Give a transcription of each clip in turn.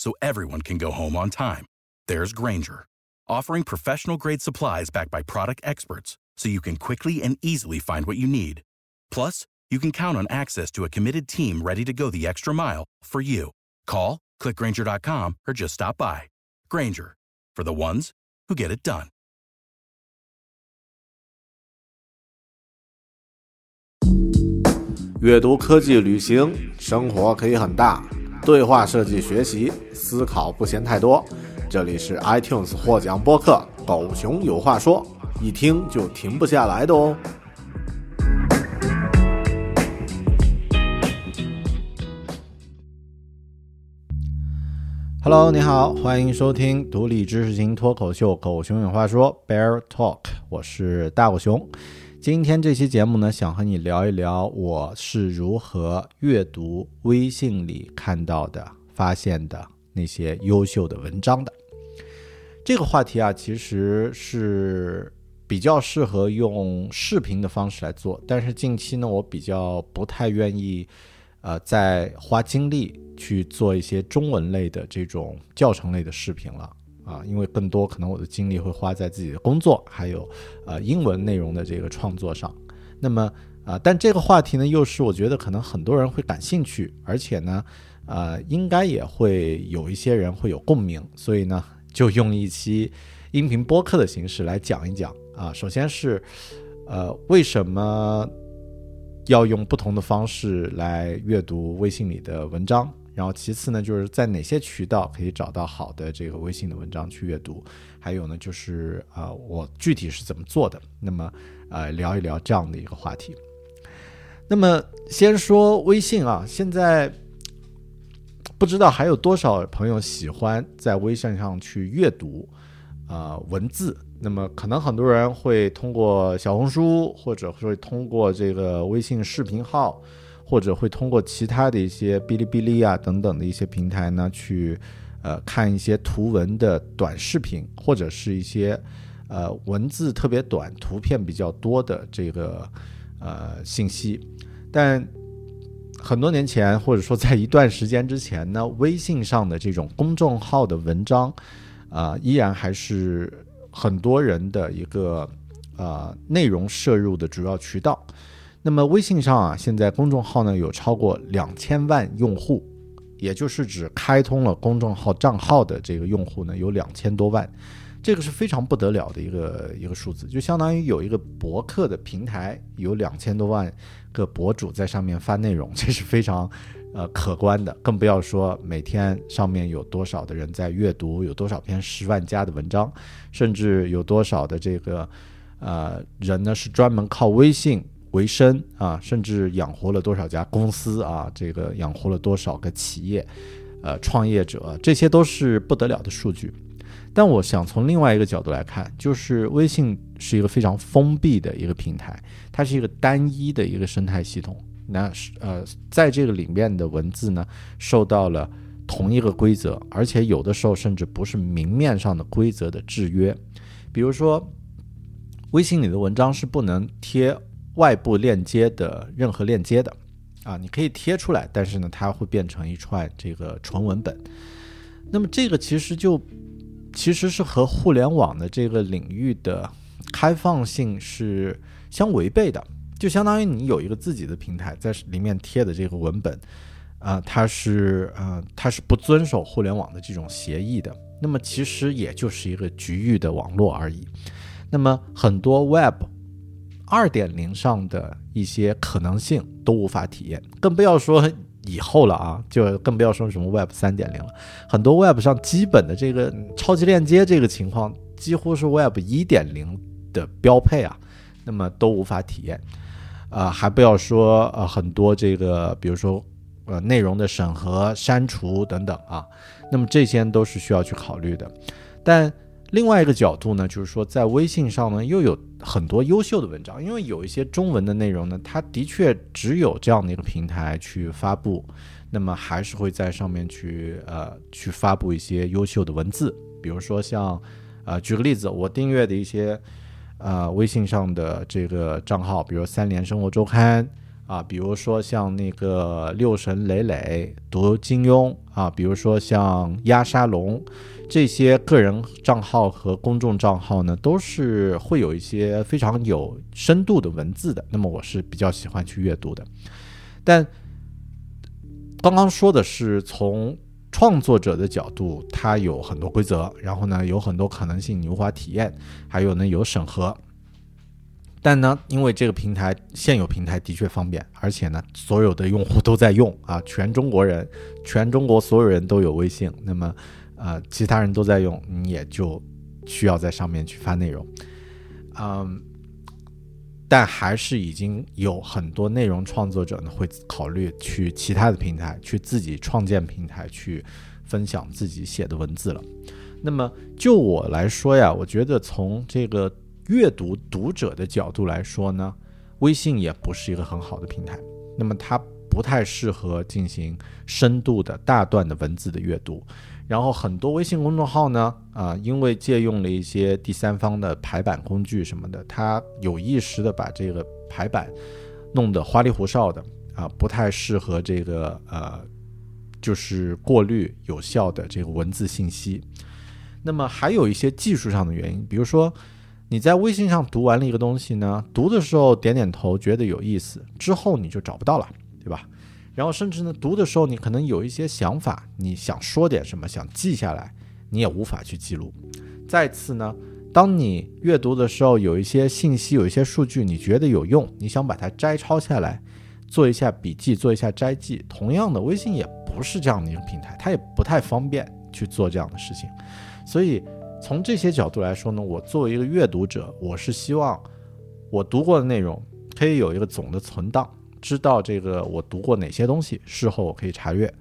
so everyone can go home on time, there's Granger, offering professional grade supplies backed by product experts so you can quickly and easily find what you need. Plus, you can count on access to a committed team ready to go the extra mile for you. Call, clickgranger.com, or just stop by. Granger, for the ones who get it done. 阅读、科技、旅行，生活可以很大。 对话设计、学习、思考不嫌太多。这里是 iTunes 获奖播客《狗熊有话说》，一听就停不下来的哦。Hello，你好，欢迎收听独立知识型脱口秀《狗熊有话说》（Bear Talk），我是大狗熊。今天这期节目呢，想和你聊一聊我是如何阅读微信里看到的、发现的那些优秀的文章的。这个话题啊，其实是比较适合用视频的方式来做，但是近期呢，我比较不太愿意，呃，再花精力去做一些中文类的这种教程类的视频了。啊，因为更多可能我的精力会花在自己的工作，还有呃英文内容的这个创作上。那么啊，但这个话题呢，又是我觉得可能很多人会感兴趣，而且呢，呃，应该也会有一些人会有共鸣。所以呢，就用一期音频播客的形式来讲一讲啊。首先是呃，为什么要用不同的方式来阅读微信里的文章？然后其次呢，就是在哪些渠道可以找到好的这个微信的文章去阅读？还有呢，就是啊，我具体是怎么做的？那么，呃，聊一聊这样的一个话题。那么，先说微信啊，现在不知道还有多少朋友喜欢在微信上去阅读啊文字？那么，可能很多人会通过小红书，或者会通过这个微信视频号。或者会通过其他的一些哔哩哔哩啊等等的一些平台呢，去呃看一些图文的短视频，或者是一些呃文字特别短、图片比较多的这个呃信息。但很多年前，或者说在一段时间之前呢，微信上的这种公众号的文章啊，依然还是很多人的一个呃内容摄入的主要渠道。那么微信上啊，现在公众号呢有超过两千万用户，也就是指开通了公众号账号的这个用户呢有两千多万，这个是非常不得了的一个一个数字，就相当于有一个博客的平台有两千多万个博主在上面发内容，这是非常呃可观的，更不要说每天上面有多少的人在阅读，有多少篇十万加的文章，甚至有多少的这个呃人呢是专门靠微信。为生啊，甚至养活了多少家公司啊？这个养活了多少个企业，呃，创业者，这些都是不得了的数据。但我想从另外一个角度来看，就是微信是一个非常封闭的一个平台，它是一个单一的一个生态系统。那呃，在这个里面的文字呢，受到了同一个规则，而且有的时候甚至不是明面上的规则的制约。比如说，微信里的文章是不能贴。外部链接的任何链接的，啊，你可以贴出来，但是呢，它会变成一串这个纯文本。那么这个其实就其实是和互联网的这个领域的开放性是相违背的，就相当于你有一个自己的平台，在里面贴的这个文本，啊，它是呃，它是不遵守互联网的这种协议的。那么其实也就是一个局域的网络而已。那么很多 Web。二点零上的一些可能性都无法体验，更不要说以后了啊！就更不要说什么 Web 三点零了。很多 Web 上基本的这个超级链接这个情况，几乎是 Web 一点零的标配啊，那么都无法体验。呃，还不要说呃很多这个，比如说呃内容的审核、删除等等啊，那么这些都是需要去考虑的。但另外一个角度呢，就是说在微信上呢又有很多优秀的文章，因为有一些中文的内容呢，它的确只有这样的一个平台去发布，那么还是会在上面去呃去发布一些优秀的文字，比如说像呃举个例子，我订阅的一些。呃，微信上的这个账号，比如三联生活周刊啊，比如说像那个六神磊磊读金庸啊，比如说像鸭沙龙这些个人账号和公众账号呢，都是会有一些非常有深度的文字的。那么我是比较喜欢去阅读的。但刚刚说的是从创作者的角度，它有很多规则，然后呢，有很多可能性你无法体验，还有呢有审核。但呢，因为这个平台现有平台的确方便，而且呢，所有的用户都在用啊，全中国人，全中国所有人都有微信，那么，呃，其他人都在用，你也就需要在上面去发内容，嗯，但还是已经有很多内容创作者呢会考虑去其他的平台，去自己创建平台去分享自己写的文字了。那么就我来说呀，我觉得从这个。阅读读者的角度来说呢，微信也不是一个很好的平台。那么它不太适合进行深度的大段的文字的阅读。然后很多微信公众号呢，啊，因为借用了一些第三方的排版工具什么的，它有意识的把这个排版弄得花里胡哨的啊，不太适合这个呃，就是过滤有效的这个文字信息。那么还有一些技术上的原因，比如说。你在微信上读完了一个东西呢，读的时候点点头，觉得有意思，之后你就找不到了，对吧？然后甚至呢，读的时候你可能有一些想法，你想说点什么，想记下来，你也无法去记录。再次呢，当你阅读的时候，有一些信息，有一些数据，你觉得有用，你想把它摘抄下来，做一下笔记，做一下摘记。同样的，微信也不是这样的一个平台，它也不太方便去做这样的事情，所以。从这些角度来说呢，我作为一个阅读者，我是希望我读过的内容可以有一个总的存档，知道这个我读过哪些东西，事后我可以查阅。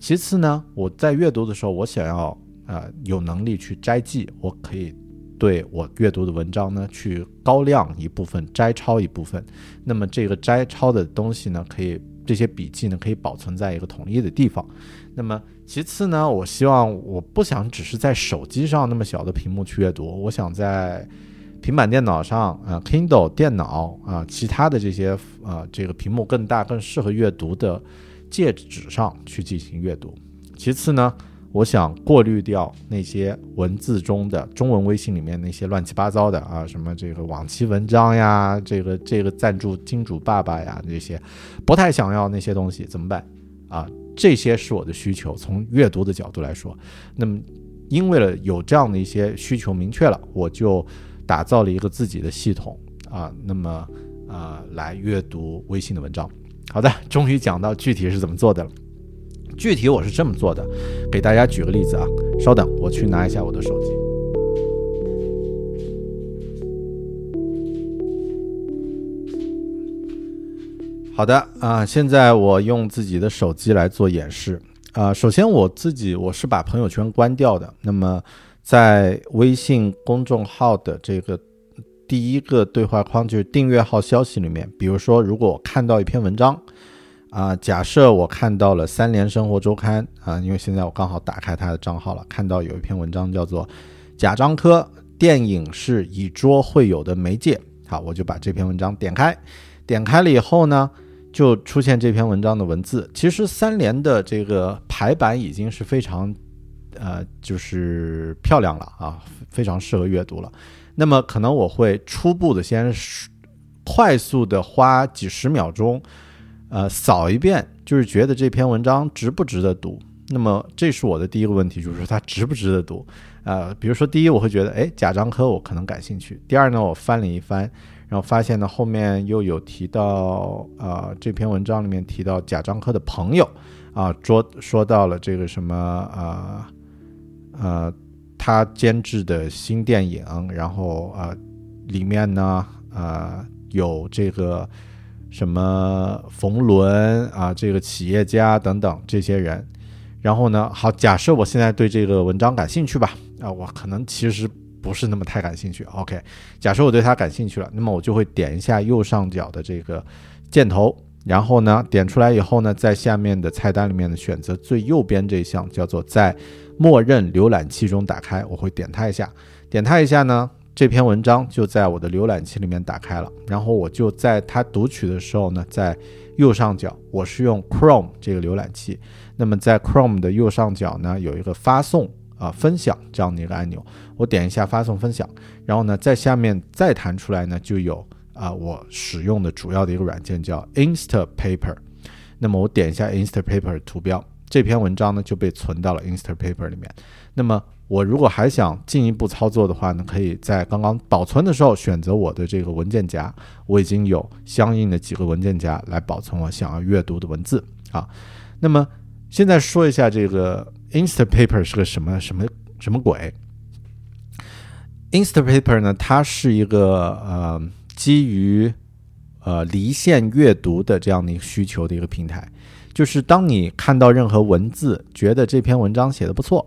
其次呢，我在阅读的时候，我想要呃有能力去摘记，我可以对我阅读的文章呢去高亮一部分，摘抄一部分。那么这个摘抄的东西呢，可以这些笔记呢可以保存在一个统一的地方。那么其次呢，我希望我不想只是在手机上那么小的屏幕去阅读，我想在平板电脑上啊，Kindle 电脑啊，其他的这些啊，这个屏幕更大、更适合阅读的介质上去进行阅读。其次呢，我想过滤掉那些文字中的中文微信里面那些乱七八糟的啊，什么这个往期文章呀，这个这个赞助金主爸爸呀这些，不太想要那些东西，怎么办啊？这些是我的需求，从阅读的角度来说，那么因为了有这样的一些需求明确了，我就打造了一个自己的系统啊，那么呃来阅读微信的文章。好的，终于讲到具体是怎么做的了。具体我是这么做的，给大家举个例子啊，稍等，我去拿一下我的手机。好的啊，现在我用自己的手机来做演示啊。首先我自己我是把朋友圈关掉的。那么在微信公众号的这个第一个对话框，就是订阅号消息里面，比如说如果我看到一篇文章啊，假设我看到了三联生活周刊啊，因为现在我刚好打开他的账号了，看到有一篇文章叫做《贾樟柯电影是以桌会友的媒介》，好，我就把这篇文章点开，点开了以后呢。就出现这篇文章的文字，其实三联的这个排版已经是非常，呃，就是漂亮了啊，非常适合阅读了。那么可能我会初步的先快速的花几十秒钟，呃，扫一遍，就是觉得这篇文章值不值得读。那么这是我的第一个问题，就是它值不值得读？呃，比如说第一，我会觉得，哎，贾樟柯我可能感兴趣。第二呢，我翻了一翻。然后发现呢，后面又有提到，呃，这篇文章里面提到贾樟柯的朋友，啊，说说到了这个什么，呃，呃，他监制的新电影，然后呃，里面呢，呃，有这个什么冯仑啊，这个企业家等等这些人。然后呢，好，假设我现在对这个文章感兴趣吧，啊，我可能其实不是那么太感兴趣。OK，假设我对它感兴趣了，那么我就会点一下右上角的这个箭头，然后呢，点出来以后呢，在下面的菜单里面呢，选择最右边这一项，叫做在默认浏览器中打开，我会点它一下，点它一下呢，这篇文章就在我的浏览器里面打开了，然后我就在它读取的时候呢，在右上角，我是用 Chrome 这个浏览器。那么在 Chrome 的右上角呢，有一个发送啊分享这样的一个按钮，我点一下发送分享，然后呢，在下面再弹出来呢，就有啊我使用的主要的一个软件叫 Instapaper。那么我点一下 Instapaper 图标，这篇文章呢就被存到了 Instapaper 里面。那么我如果还想进一步操作的话呢，可以在刚刚保存的时候选择我的这个文件夹，我已经有相应的几个文件夹来保存我想要阅读的文字啊。那么现在说一下这个 Instapaper 是个什么什么什么鬼？Instapaper 呢，它是一个呃基于呃离线阅读的这样的一个需求的一个平台。就是当你看到任何文字，觉得这篇文章写的不错，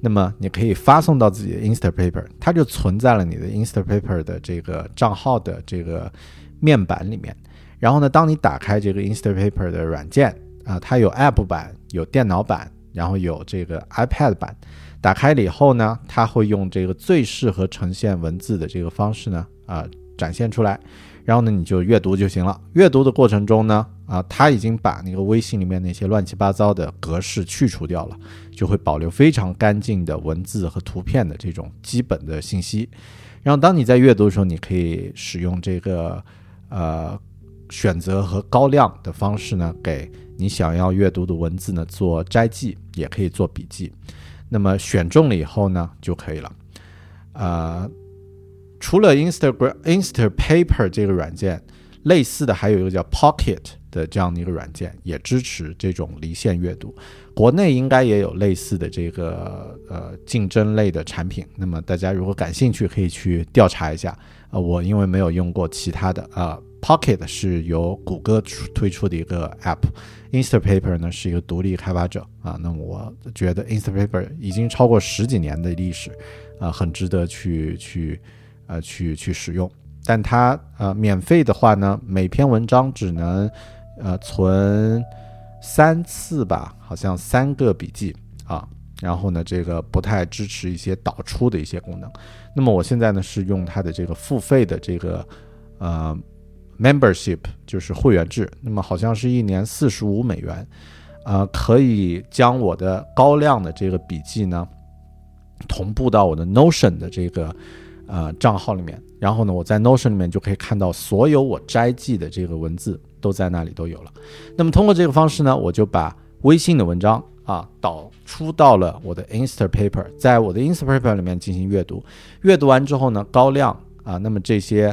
那么你可以发送到自己的 Instapaper，它就存在了你的 Instapaper 的这个账号的这个面板里面。然后呢，当你打开这个 Instapaper 的软件啊，它有 App 版。有电脑版，然后有这个 iPad 版，打开了以后呢，它会用这个最适合呈现文字的这个方式呢，啊，展现出来，然后呢，你就阅读就行了。阅读的过程中呢，啊，它已经把那个微信里面那些乱七八糟的格式去除掉了，就会保留非常干净的文字和图片的这种基本的信息。然后当你在阅读的时候，你可以使用这个呃选择和高亮的方式呢，给。你想要阅读的文字呢，做摘记也可以做笔记，那么选中了以后呢，就可以了。呃，除了 Instagram Instapaper 这个软件，类似的还有一个叫 Pocket 的这样的一个软件，也支持这种离线阅读。国内应该也有类似的这个呃竞争类的产品。那么大家如果感兴趣，可以去调查一下。呃，我因为没有用过其他的啊，Pocket 是由谷歌推出的一个 App。Instapaper 呢是一个独立开发者啊，那我觉得 Instapaper 已经超过十几年的历史，啊，很值得去去呃去去使用。但它呃免费的话呢，每篇文章只能呃存三次吧，好像三个笔记啊。然后呢，这个不太支持一些导出的一些功能。那么我现在呢是用它的这个付费的这个呃。Membership 就是会员制，那么好像是一年四十五美元，呃，可以将我的高亮的这个笔记呢同步到我的 Notion 的这个呃账号里面，然后呢，我在 Notion 里面就可以看到所有我摘记的这个文字都在那里都有了。那么通过这个方式呢，我就把微信的文章啊导出到了我的 Instapaper，在我的 Instapaper 里面进行阅读，阅读完之后呢，高亮啊，那么这些。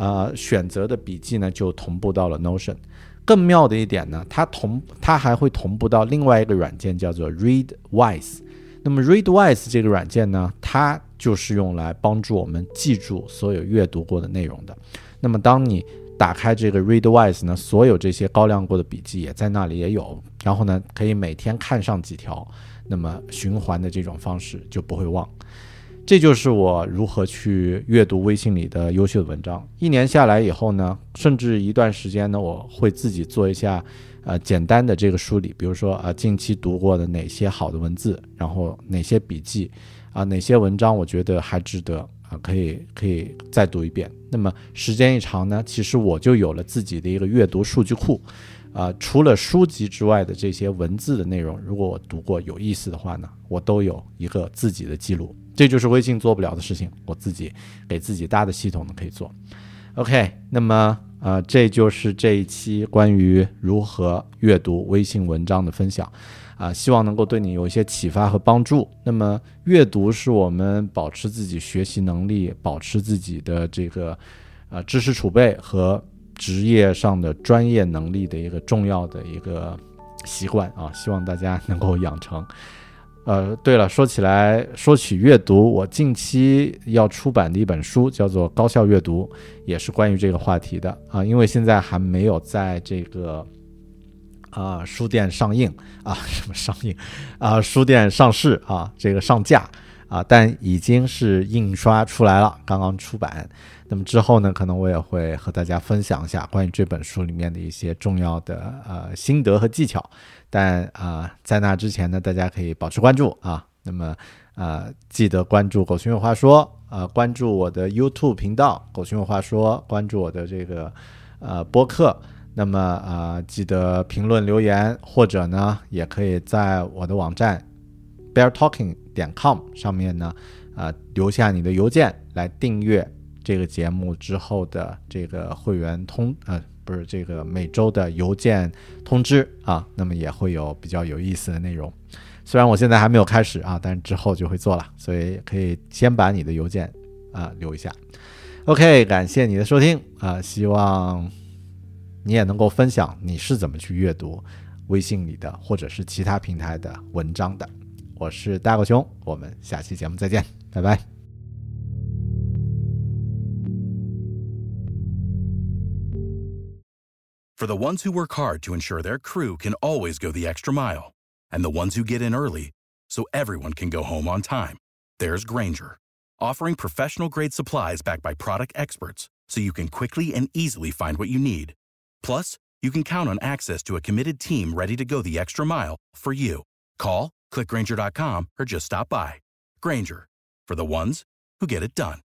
呃，选择的笔记呢就同步到了 Notion。更妙的一点呢，它同它还会同步到另外一个软件，叫做 Readwise。那么 Readwise 这个软件呢，它就是用来帮助我们记住所有阅读过的内容的。那么当你打开这个 Readwise 呢，所有这些高亮过的笔记也在那里也有。然后呢，可以每天看上几条，那么循环的这种方式就不会忘。这就是我如何去阅读微信里的优秀的文章。一年下来以后呢，甚至一段时间呢，我会自己做一下，呃，简单的这个梳理。比如说，啊，近期读过的哪些好的文字，然后哪些笔记，啊，哪些文章我觉得还值得，啊，可以可以再读一遍。那么时间一长呢，其实我就有了自己的一个阅读数据库，啊，除了书籍之外的这些文字的内容，如果我读过有意思的话呢，我都有一个自己的记录。这就是微信做不了的事情，我自己给自己搭的系统呢可以做。OK，那么呃，这就是这一期关于如何阅读微信文章的分享啊，希望能够对你有一些启发和帮助。那么阅读是我们保持自己学习能力、保持自己的这个呃知识储备和职业上的专业能力的一个重要的一个习惯啊，希望大家能够养成。呃，对了，说起来说起阅读，我近期要出版的一本书叫做《高效阅读》，也是关于这个话题的啊。因为现在还没有在这个啊书店上映啊，什么上映啊，书店上市啊，这个上架啊，但已经是印刷出来了，刚刚出版。那么之后呢，可能我也会和大家分享一下关于这本书里面的一些重要的呃心得和技巧。但啊，在那之前呢，大家可以保持关注啊。那么啊，记得关注“狗熊有话说”啊，关注我的 YouTube 频道“狗熊有话说”，关注我的这个呃播客。那么啊，记得评论留言，或者呢，也可以在我的网站 beartalking 点 com 上面呢啊留下你的邮件来订阅这个节目之后的这个会员通呃。不是这个每周的邮件通知啊，那么也会有比较有意思的内容。虽然我现在还没有开始啊，但是之后就会做了，所以可以先把你的邮件啊留一下。OK，感谢你的收听啊，希望你也能够分享你是怎么去阅读微信里的或者是其他平台的文章的。我是大狗熊，我们下期节目再见，拜拜。For the ones who work hard to ensure their crew can always go the extra mile, and the ones who get in early so everyone can go home on time, there's Granger, offering professional grade supplies backed by product experts so you can quickly and easily find what you need. Plus, you can count on access to a committed team ready to go the extra mile for you. Call, clickgranger.com, or just stop by. Granger, for the ones who get it done.